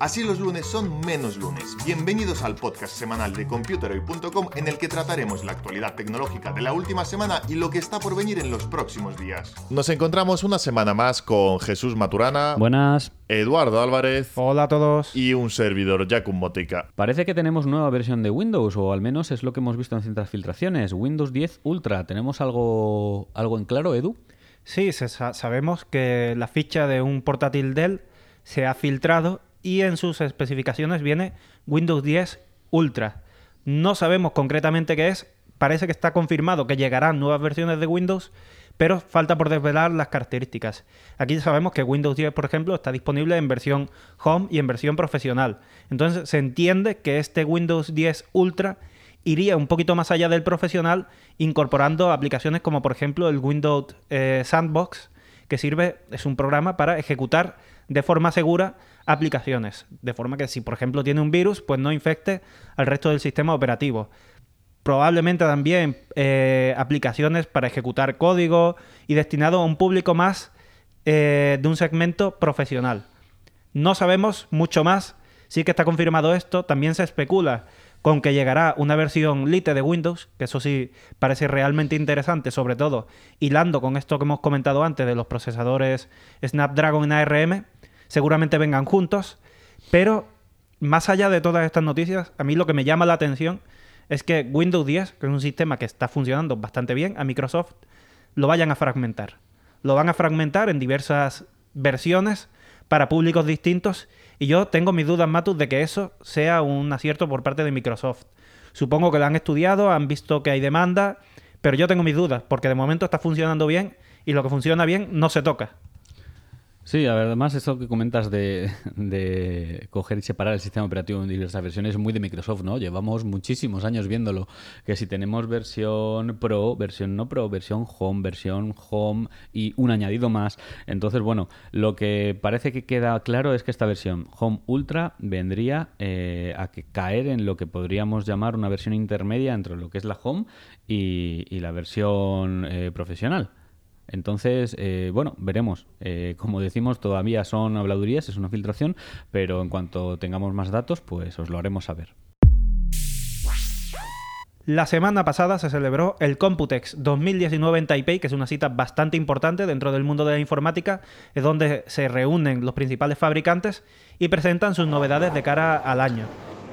Así los lunes son menos lunes. Bienvenidos al podcast semanal de computerhoy.com en el que trataremos la actualidad tecnológica de la última semana y lo que está por venir en los próximos días. Nos encontramos una semana más con Jesús Maturana. Buenas. Eduardo Álvarez. Hola a todos. Y un servidor, Jakub Motica. Parece que tenemos nueva versión de Windows, o al menos es lo que hemos visto en ciertas filtraciones. Windows 10 Ultra. ¿Tenemos algo, algo en claro, Edu? Sí, sabemos que la ficha de un portátil Dell se ha filtrado y en sus especificaciones viene Windows 10 Ultra. No sabemos concretamente qué es, parece que está confirmado que llegarán nuevas versiones de Windows, pero falta por desvelar las características. Aquí sabemos que Windows 10, por ejemplo, está disponible en versión Home y en versión profesional. Entonces se entiende que este Windows 10 Ultra iría un poquito más allá del profesional, incorporando aplicaciones como por ejemplo el Windows eh, Sandbox, que sirve, es un programa para ejecutar de forma segura aplicaciones, de forma que si por ejemplo tiene un virus, pues no infecte al resto del sistema operativo. Probablemente también eh, aplicaciones para ejecutar código y destinado a un público más eh, de un segmento profesional. No sabemos mucho más, sí que está confirmado esto, también se especula con que llegará una versión Lite de Windows, que eso sí parece realmente interesante, sobre todo hilando con esto que hemos comentado antes de los procesadores Snapdragon en ARM, seguramente vengan juntos, pero más allá de todas estas noticias, a mí lo que me llama la atención es que Windows 10, que es un sistema que está funcionando bastante bien a Microsoft, lo vayan a fragmentar. Lo van a fragmentar en diversas versiones para públicos distintos y yo tengo mis dudas, Matus, de que eso sea un acierto por parte de Microsoft. Supongo que lo han estudiado, han visto que hay demanda, pero yo tengo mis dudas, porque de momento está funcionando bien y lo que funciona bien no se toca. Sí, además eso que comentas de, coger y separar el sistema operativo en diversas versiones es muy de Microsoft, ¿no? Llevamos muchísimos años viéndolo, que si tenemos versión Pro, versión no Pro, versión Home, versión Home y un añadido más, entonces, bueno, lo que parece que queda claro es que esta versión Home Ultra vendría eh, a que caer en lo que podríamos llamar una versión intermedia entre lo que es la Home y, la versión eh, profesional. Entonces, eh, bueno, veremos. Eh, como decimos, todavía son habladurías, es una filtración, pero en cuanto tengamos más datos, pues os lo haremos saber. La semana pasada se celebró el Computex 2019 en Taipei, que es una cita bastante importante dentro del mundo de la informática, es donde se reúnen los principales fabricantes y presentan sus novedades de cara al año.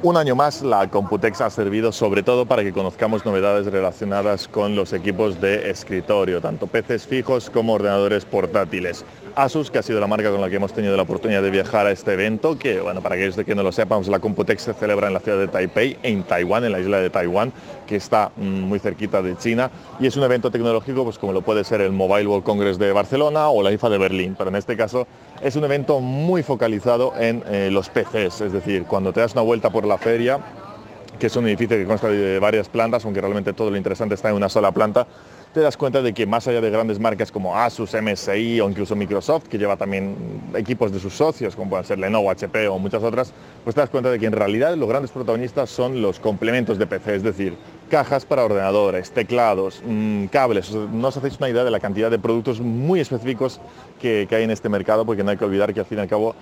Un año más la Computex ha servido sobre todo para que conozcamos novedades relacionadas con los equipos de escritorio, tanto PCs fijos como ordenadores portátiles. Asus, que ha sido la marca con la que hemos tenido la oportunidad de viajar a este evento, que bueno, para aquellos de que no lo sepamos, la Computex se celebra en la ciudad de Taipei, en Taiwán, en la isla de Taiwán, que está mm, muy cerquita de China, y es un evento tecnológico pues como lo puede ser el Mobile World Congress de Barcelona o la IFA de Berlín, pero en este caso es un evento muy focalizado en eh, los PCs, es decir, cuando te das una vuelta por la feria, que es un edificio que consta de varias plantas, aunque realmente todo lo interesante está en una sola planta, te das cuenta de que más allá de grandes marcas como Asus, MSI o incluso Microsoft, que lleva también equipos de sus socios, como pueden ser Lenovo, HP o muchas otras, pues te das cuenta de que en realidad los grandes protagonistas son los complementos de PC, es decir, cajas para ordenadores, teclados, mm, cables. No os hacéis una idea de la cantidad de productos muy específicos que, que hay en este mercado, porque no hay que olvidar que al fin y al cabo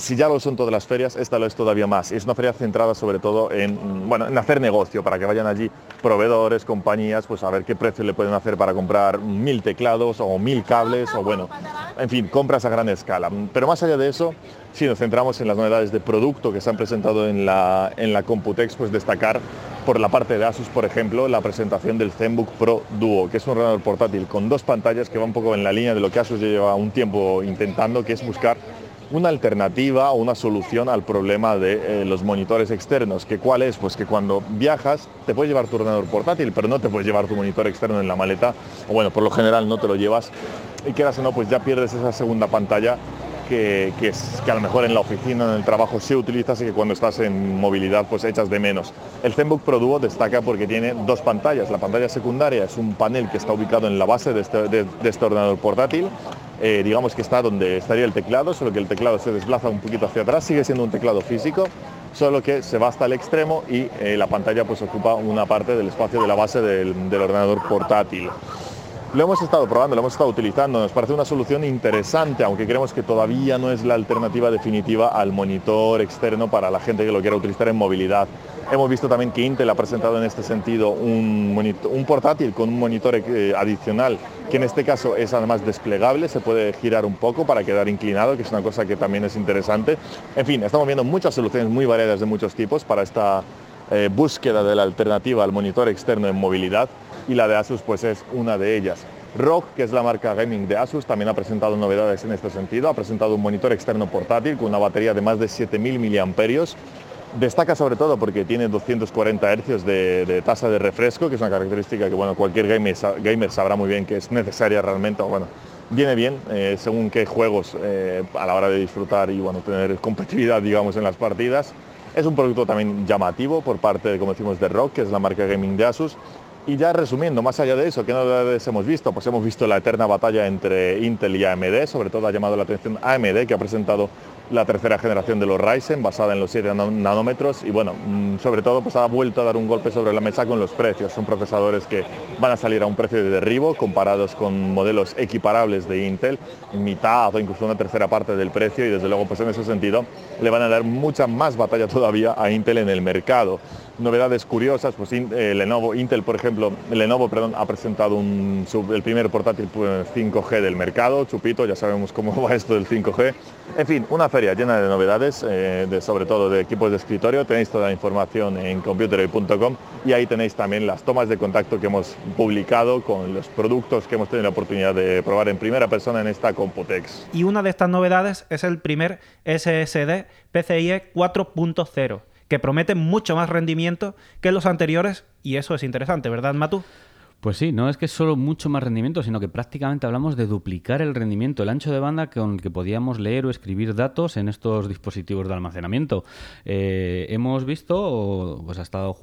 si ya lo son todas las ferias, esta lo es todavía más. Es una feria centrada sobre todo en, bueno, en hacer negocio, para que vayan allí proveedores, compañías, pues a ver qué precio le pueden hacer para comprar mil teclados o mil cables o bueno, en fin, compras a gran escala. Pero más allá de eso, si nos centramos en las novedades de producto que se han presentado en la, en la Computex, pues destacar por la parte de Asus, por ejemplo, la presentación del ZenBook Pro Duo, que es un ordenador portátil con dos pantallas que va un poco en la línea de lo que Asus lleva un tiempo intentando, que es buscar una alternativa o una solución al problema de eh, los monitores externos. ¿Que ¿Cuál es? Pues que cuando viajas te puedes llevar tu ordenador portátil, pero no te puedes llevar tu monitor externo en la maleta, o bueno, por lo general no te lo llevas, y quedas o no, pues ya pierdes esa segunda pantalla que, es, que a lo mejor en la oficina, en el trabajo se utiliza, así que cuando estás en movilidad pues echas de menos. El ZenBook Pro Duo destaca porque tiene dos pantallas. La pantalla secundaria es un panel que está ubicado en la base de este, este ordenador portátil. Eh, digamos que está donde estaría el teclado, solo que el teclado se desplaza un poquito hacia atrás, sigue siendo un teclado físico, solo que se va hasta el extremo y eh, la pantalla pues ocupa una parte del espacio de la base del ordenador portátil. Lo hemos estado probando, lo hemos estado utilizando, nos parece una solución interesante, aunque creemos que todavía no es la alternativa definitiva al monitor externo para la gente que lo quiera utilizar en movilidad. Hemos visto también que Intel ha presentado en este sentido un, un portátil con un monitor eh, adicional, que en este caso es además desplegable, se puede girar un poco para quedar inclinado, que es una cosa que también es interesante. En fin, estamos viendo muchas soluciones muy variadas de muchos tipos para esta eh, búsqueda de la alternativa al monitor externo en movilidad y la de Asus pues es una de ellas. ROG, que es la marca gaming de Asus, también ha presentado novedades en este sentido. Ha presentado un monitor externo portátil con una batería de más de 7.000 miliamperios. Destaca sobre todo porque tiene 240 Hz de, de, tasa de refresco, que es una característica que bueno, cualquier gamer, gamer sabrá muy bien que es necesaria realmente. Bueno, viene bien eh, según qué juegos eh, a la hora de disfrutar y bueno, tener competitividad digamos, en las partidas. Es un producto también llamativo por parte, como decimos, de ROG, que es la marca gaming de Asus. Y ya resumiendo, más allá de eso, ¿qué novedades hemos visto? Pues hemos visto la eterna batalla entre Intel y AMD, sobre todo ha llamado la atención AMD, que ha presentado la tercera generación de los Ryzen, basada en los 7 nanómetros, y bueno, sobre todo pues ha vuelto a dar un golpe sobre la mesa con los precios. Son procesadores que van a salir a un precio de derribo comparados con modelos equiparables de Intel, mitad o incluso una tercera parte del precio, y desde luego pues en ese sentido le van a dar mucha más batalla todavía a Intel en el mercado novedades curiosas, pues eh, Lenovo, Intel por ejemplo, Lenovo perdón, ha presentado el primer portátil 5G pues, del mercado, chupito, ya sabemos cómo va esto del 5G. En fin, una feria llena de novedades, eh, sobre todo de equipos de escritorio, tenéis toda la información en computeroy.com y ahí tenéis también las tomas de contacto que hemos publicado con los productos que hemos tenido la oportunidad de probar en primera persona en esta Computex. Y una de estas novedades es el primer SSD PCIe 4.0 que prometen mucho más rendimiento que los anteriores y eso es interesante, ¿verdad, Matu? Pues sí, no es que solo mucho más rendimiento, sino que prácticamente hablamos de duplicar el rendimiento, el ancho de banda con el que podíamos leer o escribir datos en estos dispositivos de almacenamiento. Eh, hemos visto, pues ha estado,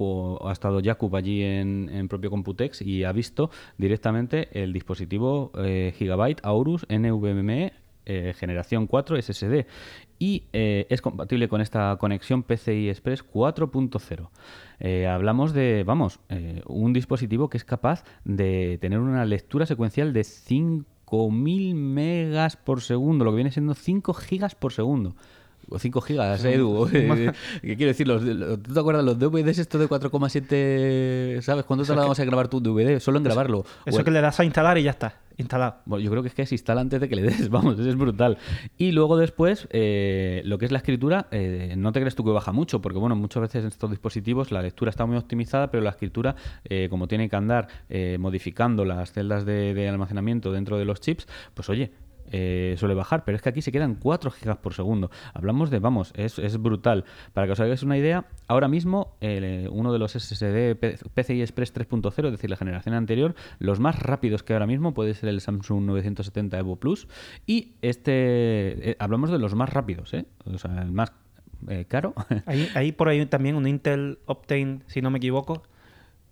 ha estado Jakub allí en, en, propio Computex y ha visto directamente el dispositivo eh, Gigabyte Aorus NVMe eh, generación 4 SSD y eh, es compatible con esta conexión PCI Express 4.0. Eh, hablamos de, vamos, un dispositivo que es capaz de tener una lectura secuencial de 5.000 megas por segundo, lo que viene siendo 5 gigas por segundo. 5 gigas, Edu. ¿Qué quiero decir? Los, ¿Tú te acuerdas los DVDs estos de 4,7? ¿Sabes? ¿Cuánto tardamos que... en grabar tu DVD? Solo en grabarlo. Eso, que le das a instalar y ya está. Instalado. Bueno, yo creo que es que se instala antes de que le des, vamos, es brutal. Y luego después, eh, lo que es la escritura, eh, no te crees tú que baja mucho, porque bueno, muchas veces en estos dispositivos la lectura está muy optimizada, pero la escritura, eh, como tiene que andar eh, modificando las celdas de, de almacenamiento dentro de los chips, pues oye, eh, suele bajar, pero es que aquí se quedan 4 gigas por segundo. Hablamos de, vamos, es, es brutal. Para que os hagáis una idea, ahora mismo eh, uno de los SSD PCI Express 3.0, es decir, la generación anterior, los más rápidos que ahora mismo puede ser el Samsung 970 Evo Plus. Y este, eh, hablamos de los más rápidos. O sea, el más caro. Ahí, ahí por ahí también un Intel Optane, si no me equivoco.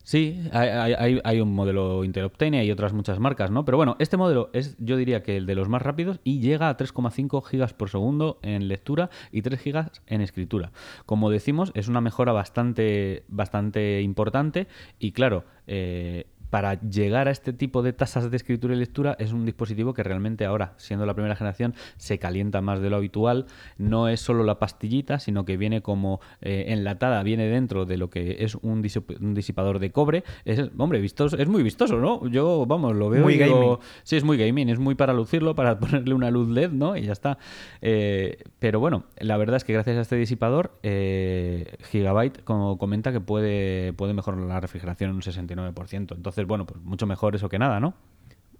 Sí, hay, hay, hay, un modelo Intel Optane y otras muchas marcas, ¿no? Pero bueno, este modelo es, yo diría que el de los más rápidos y llega a 3,5 gigas por segundo en lectura y 3 gigas en escritura. Como decimos, es una mejora bastante, bastante importante y claro, eh, para llegar a este tipo de tasas de escritura y lectura es un dispositivo que realmente ahora, siendo la primera generación, se calienta más de lo habitual. No es solo la pastillita, sino que viene como eh, enlatada, viene dentro de lo que es un, disip un, disipador de cobre. Es, hombre, vistoso, es muy vistoso, ¿no? Yo, vamos, lo veo muy y digo, gaming. Sí, es muy gaming, es muy para lucirlo, para ponerle una luz LED, ¿no? Y ya está. Eh, pero bueno, la verdad es que gracias a este disipador, eh, Gigabyte, como comenta, que puede, puede mejorar la refrigeración en un 69%. Entonces, bueno, pues mucho mejor eso que nada, ¿no?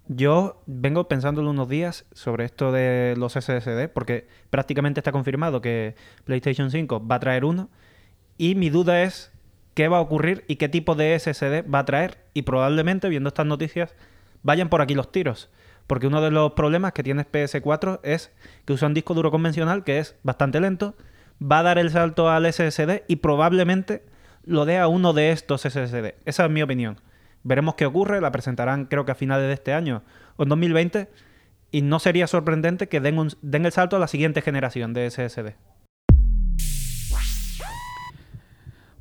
Yo vengo pensándolo unos días sobre esto de los SSD, porque prácticamente está confirmado que PlayStation 5 va a traer uno, y mi duda es qué va a ocurrir y qué tipo de SSD va a traer, y probablemente, viendo estas noticias, vayan por aquí los tiros. porque uno de los problemas que tiene PS4 es que usa un disco duro convencional que es bastante lento, va a dar el salto al SSD y probablemente lo dé a uno de estos SSD. Esa es mi opinión. Veremos qué ocurre, la presentarán creo que a finales de este año o en 2020 y no sería sorprendente que den, den el salto a la siguiente generación de SSD.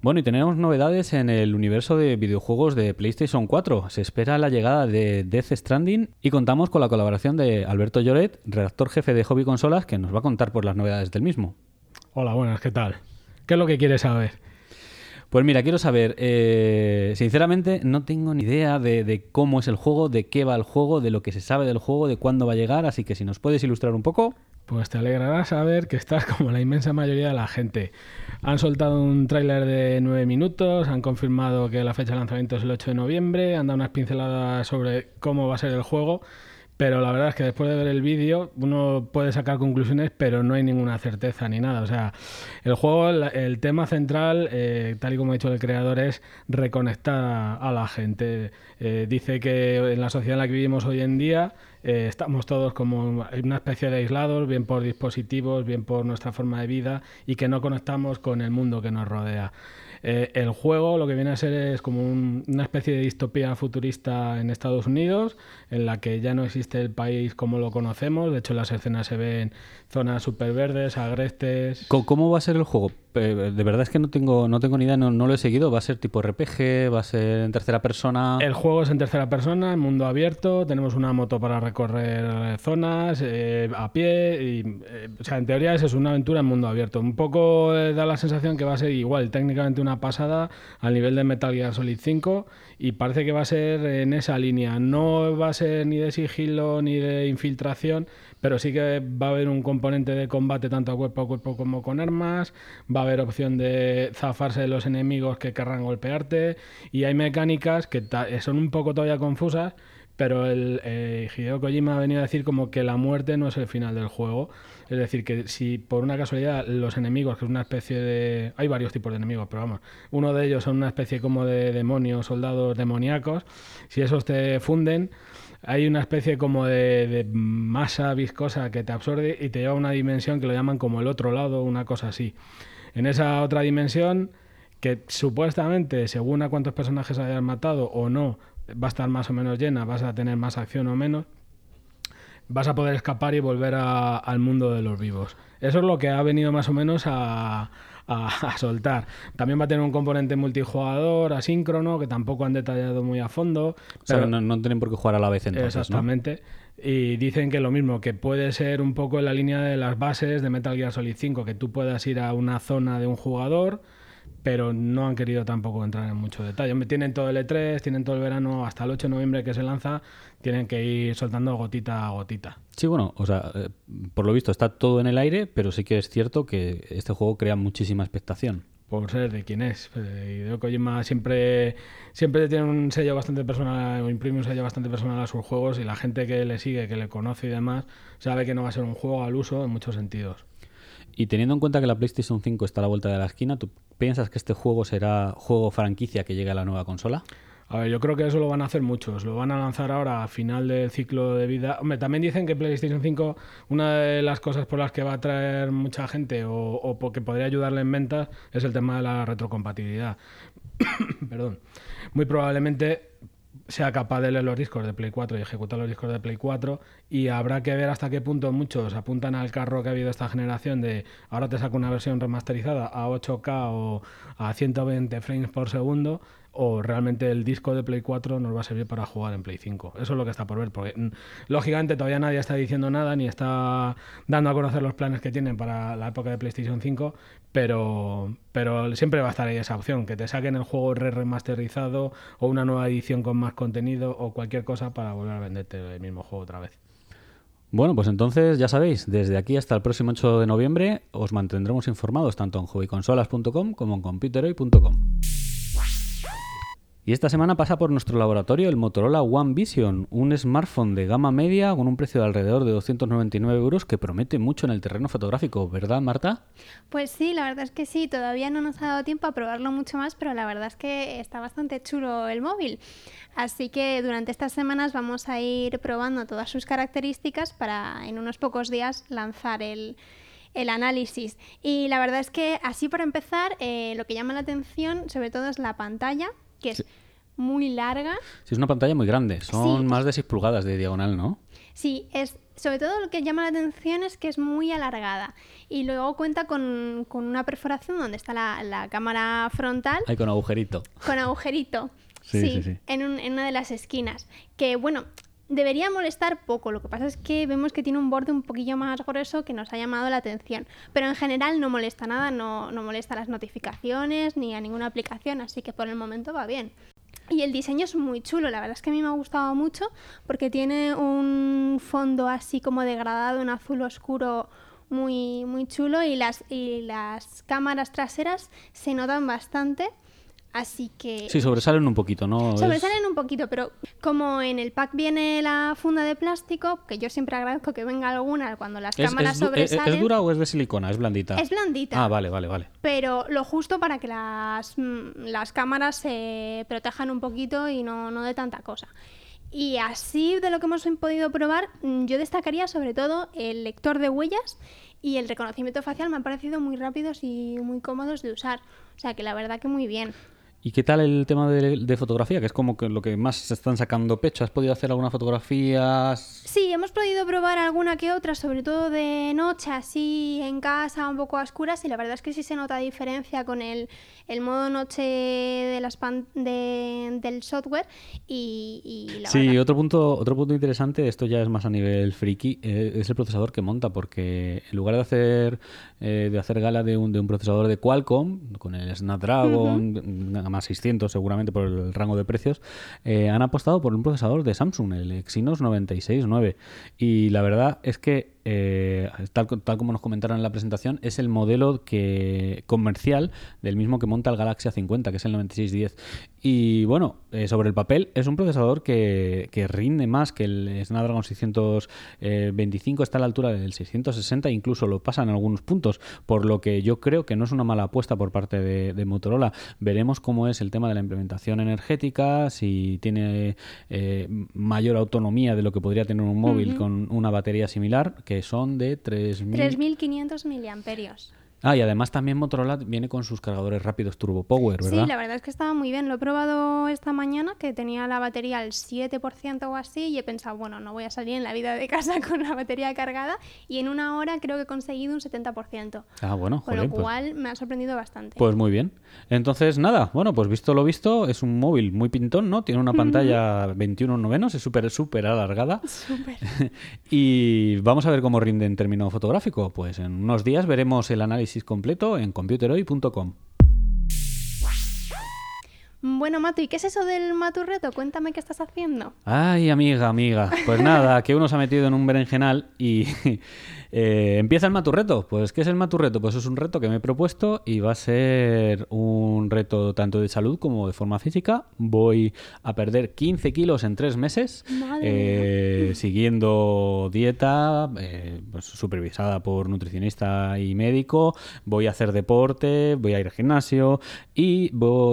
Bueno, y tenemos novedades en el universo de videojuegos de PlayStation 4. Se espera la llegada de Death Stranding y contamos con la colaboración de Alberto Lloret, redactor jefe de Hobby Consolas, que nos va a contar por las novedades del mismo. Hola, buenas, ¿qué tal? ¿Qué es lo que quieres saber? Pues mira, quiero saber, eh, sinceramente no tengo ni idea de, cómo es el juego, de qué va el juego, de lo que se sabe del juego, de cuándo va a llegar, así que si nos puedes ilustrar un poco. Pues te alegrará saber que estás como la inmensa mayoría de la gente. Han soltado un tráiler de 9 minutos, han confirmado que la fecha de lanzamiento es el 8 de noviembre, han dado unas pinceladas sobre cómo va a ser el juego, pero la verdad es que después de ver el vídeo uno puede sacar conclusiones, pero no hay ninguna certeza ni nada. O sea, el juego, el, tema central, eh, tal y como ha dicho el creador, es reconectar a, la gente. Eh, dice que en la sociedad en la que vivimos hoy en día eh, estamos todos como una especie de aislados, bien por dispositivos, bien por nuestra forma de vida, y que no conectamos con el mundo que nos rodea. Eh, el juego lo que viene a ser es como una especie de distopía futurista en Estados Unidos, en la que ya no existe el país como lo conocemos. De hecho, las escenas se ven zonas súper verdes, agrestes. ¿Cómo va a ser el juego? De verdad es que no tengo, no tengo ni idea, no, lo he seguido. ¿Va a ser tipo RPG? ¿Va a ser en tercera persona? El juego es en tercera persona, en mundo abierto. Tenemos una moto para recorrer zonas eh, a pie. Y, eh, o sea, en teoría es una aventura en mundo abierto. Un poco da la sensación que va a ser igual, técnicamente una pasada al nivel de Metal Gear Solid 5 y parece que va a ser en esa línea. No va a ser ni de sigilo ni de infiltración, pero sí que va a haber un componente de combate tanto a cuerpo a cuerpo como con armas, va a haber opción de zafarse de los enemigos que querrán golpearte y hay mecánicas que son un poco todavía confusas, pero el eh, Hideo Kojima ha venido a decir como que la muerte no es el final del juego. Es decir, que si por una casualidad los enemigos, que es una especie de... Hay varios tipos de enemigos, pero vamos, uno de ellos son una especie como de demonios, soldados demoníacos, si esos te funden, hay una especie como de, de, masa viscosa que te absorbe y te lleva a una dimensión que lo llaman como el otro lado, una cosa así. En esa otra dimensión, que supuestamente, según a cuántos personajes hayas matado o no, va a estar más o menos llena, vas a tener más acción o menos, vas a poder escapar y volver al mundo de los vivos. Eso es lo que ha venido más o menos a, soltar. También va a tener un componente multijugador asíncrono que tampoco han detallado muy a fondo. Pero no, tienen por qué jugar a la vez entonces. Exactamente. Y dicen que lo mismo, que puede ser un poco en la línea de las bases de Metal Gear Solid 5, que tú puedas ir a una zona de un jugador pero no han querido tampoco entrar en mucho detalle. Tienen todo el E3, tienen todo el verano hasta el 8 de noviembre que se lanza, tienen que ir soltando gotita a gotita. Sí, bueno, o sea, eh, por lo visto está todo en el aire, pero sí que es cierto que este juego crea muchísima expectación. Por ser de quién es. Hideo Kojima siempre, siempre tiene un sello bastante personal, o imprime un sello bastante personal a sus juegos y la gente que le sigue, que le conoce y demás, sabe que no va a ser un juego al uso en muchos sentidos. Y teniendo en cuenta que la PlayStation 5 está a la vuelta de la esquina, ¿tú piensas que este juego será juego franquicia que llegue a la nueva consola? A ver, yo creo que eso lo van a hacer muchos. Lo van a lanzar ahora a final del ciclo de vida. Hombre, también dicen que PlayStation 5, una de las cosas por las que va a traer mucha gente o, o porque podría ayudarle en ventas es el tema de la retrocompatibilidad. Perdón. Muy probablemente sea capaz de leer los discos de Play 4 y ejecutar los discos de Play 4 y habrá que ver hasta qué punto muchos apuntan al carro que ha habido esta generación de ahora te saco una versión remasterizada a 8K o a 120 frames por segundo o realmente el disco de Play 4 nos va a servir para jugar en Play 5. Eso es lo que está por ver, porque mm, lógicamente todavía nadie está diciendo nada ni está dando a conocer los planes que tienen para la época de PlayStation 5, pero, pero siempre va a estar ahí esa opción, que te saquen el juego re remasterizado o una nueva edición con más contenido o cualquier cosa para volver a venderte el mismo juego otra vez. Bueno, pues entonces ya sabéis, desde aquí hasta el próximo 8 de noviembre os mantendremos informados tanto en hobbyconsolas.com como en computeroy.com. Y esta semana pasa por nuestro laboratorio el Motorola One Vision, un smartphone de gama media con un precio de alrededor de 299 euros que promete mucho en el terreno fotográfico, ¿verdad, Marta? Pues sí, la verdad es que sí, todavía no nos ha dado tiempo a probarlo mucho más, pero la verdad es que está bastante chulo el móvil. Así que durante estas semanas vamos a ir probando todas sus características para en unos pocos días lanzar el, análisis. Y la verdad es que así para empezar, eh, lo que llama la atención sobre todo es la pantalla, que es muy larga. Sí, es una pantalla muy grande, son Sí. más de 6 pulgadas de diagonal, ¿no? Sí, es sobre todo lo que llama la atención es que es muy alargada y luego cuenta con, con una perforación donde está la, la cámara frontal Hay con agujerito. con agujerito. Sí, sí, sí. En, un- en una de las esquinas. Que bueno, debería molestar poco. Lo que pasa es que vemos que tiene un borde un poquillo más grueso que nos ha llamado la atención. Pero en general no molesta nada, no, molesta las notificaciones ni a ninguna aplicación, así que por el momento va bien. Y el diseño es muy chulo, la verdad es que a mí me ha gustado mucho porque tiene un fondo así como degradado en azul oscuro muy, muy chulo y las, y las cámaras traseras se notan bastante, así que... Sí, sobresalen un poquito, ¿no? Es- Sobresalen un poquito, pero como en el pack viene la funda de plástico, que yo siempre agradezco que venga alguna cuando las ¿Es, cámaras es eh, sobresalen. ¿Es dura o es de silicona? Es blandita. Es blandita. Ah, vale, vale, vale. Pero lo justo para que las, mm, las cámaras se protejan un poquito y no, no de tanta cosa. Y así de lo que hemos podido probar, mm, yo destacaría sobre todo el lector de huellas y el reconocimiento facial me han parecido muy rápidos y muy cómodos de usar. O sea que la verdad que muy bien. ¿Y qué tal el tema de, de fotografía? Que es como que lo que más se están sacando pecho. ¿Has podido hacer alguna fotografía? Sí, hemos podido probar alguna que otra, sobre todo de noche, así en casa, un poco a oscuras, y la verdad es que sí se nota diferencia con el, el modo noche de las pan- de- del software. Y, y la Sí, verdad- otro punto, otro punto interesante, esto ya es más a nivel friki, eh, es el procesador que monta, porque en lugar de hacer eh, de hacer gala de un, de un procesador de Qualcomm, con el Snapdragon, más 600 seguramente por el rango de precios, eh, han apostado por un procesador de Samsung, el Exynos 969. Y la verdad es que eh, tal, co- tal como nos comentaron en la presentación, es el modelo que comercial del mismo que monta el Galaxy A50, que es el 9610. Y bueno, eh, sobre el papel, es un procesador que, que rinde más que el Snapdragon 625, está a la altura del 660, incluso lo pasa en algunos puntos, por lo que yo creo que no es una mala apuesta por parte de, de Motorola. Veremos cómo es el tema de la implementación energética, si tiene eh, mayor autonomía de lo que podría tener un móvil con una batería similar, que son de 3000. 3.500 miliamperios. Ah, y además también Motorola viene con sus cargadores rápidos Turbo Power, ¿verdad? Sí, la verdad es que estaba muy bien. Lo he probado esta mañana, que tenía la batería al 7% o así, y he pensado, bueno, no voy a salir en la vida de casa con la batería cargada, y en una hora creo que he conseguido un 70%. Ah, bueno, Con joder, lo pues- cual me ha sorprendido bastante. Pues muy bien. Entonces, nada, bueno, pues visto lo visto, es un móvil muy pintón, ¿no? Tiene una pantalla 21 novenos, es súper, súper alargada. Súper. y vamos a ver cómo rinde en término fotográfico. Pues en unos días veremos el análisis completo en computerhoy.com. Bueno, Matu, ¿y qué es eso del Maturreto? Cuéntame qué estás haciendo. Ay, amiga, amiga. Pues nada, que uno se ha metido en un berenjenal y eh, empieza el maturreto. Pues, ¿qué es el maturreto? Pues es un reto que me he propuesto y va a ser un reto tanto de salud como de forma física. Voy a perder 15 kilos en tres meses, eh, siguiendo dieta, eh, pues, supervisada por nutricionista y médico. Voy a hacer deporte, voy a ir al gimnasio y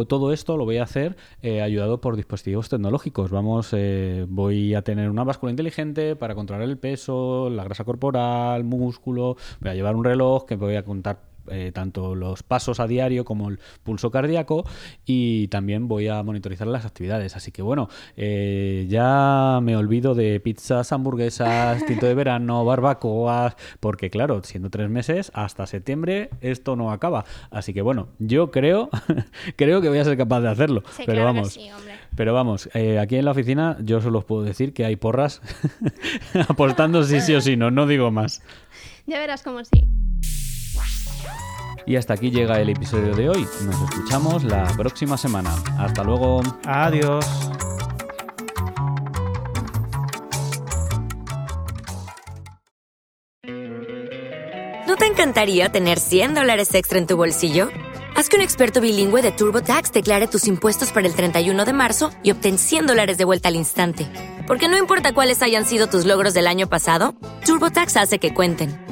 todo esto lo voy a hacer ayudado por dispositivos tecnológicos. Vamos, eh, voy a tener una báscula inteligente para controlar el peso, la grasa corporal, músculo. Voy a llevar un reloj que voy a contar eh, tanto los pasos a diario como el pulso cardíaco y también voy a monitorizar las actividades. Así que bueno, eh, ya me olvido de pizzas, hamburguesas, tinto de verano, barbacoas, porque claro, siendo tres meses, hasta septiembre esto no acaba. Así que bueno, yo creo, creo que voy a ser capaz de hacerlo. Sí, pero claro vamos. sí. Pero vamos, eh, aquí en la oficina yo solo os puedo decir que hay porras apostando sí sí o sí no, no digo más. Ya verás cómo sí. Y hasta aquí llega el episodio de hoy. Nos escuchamos la próxima semana. Hasta luego. Adiós. ¿No te encantaría tener 100 dólares extra en tu bolsillo? Haz que un experto bilingüe de TurboTax declare tus impuestos para el 31 de marzo y obtén 100 dólares de vuelta al instante. Porque no importa cuáles hayan sido tus logros del año pasado, TurboTax hace que cuenten.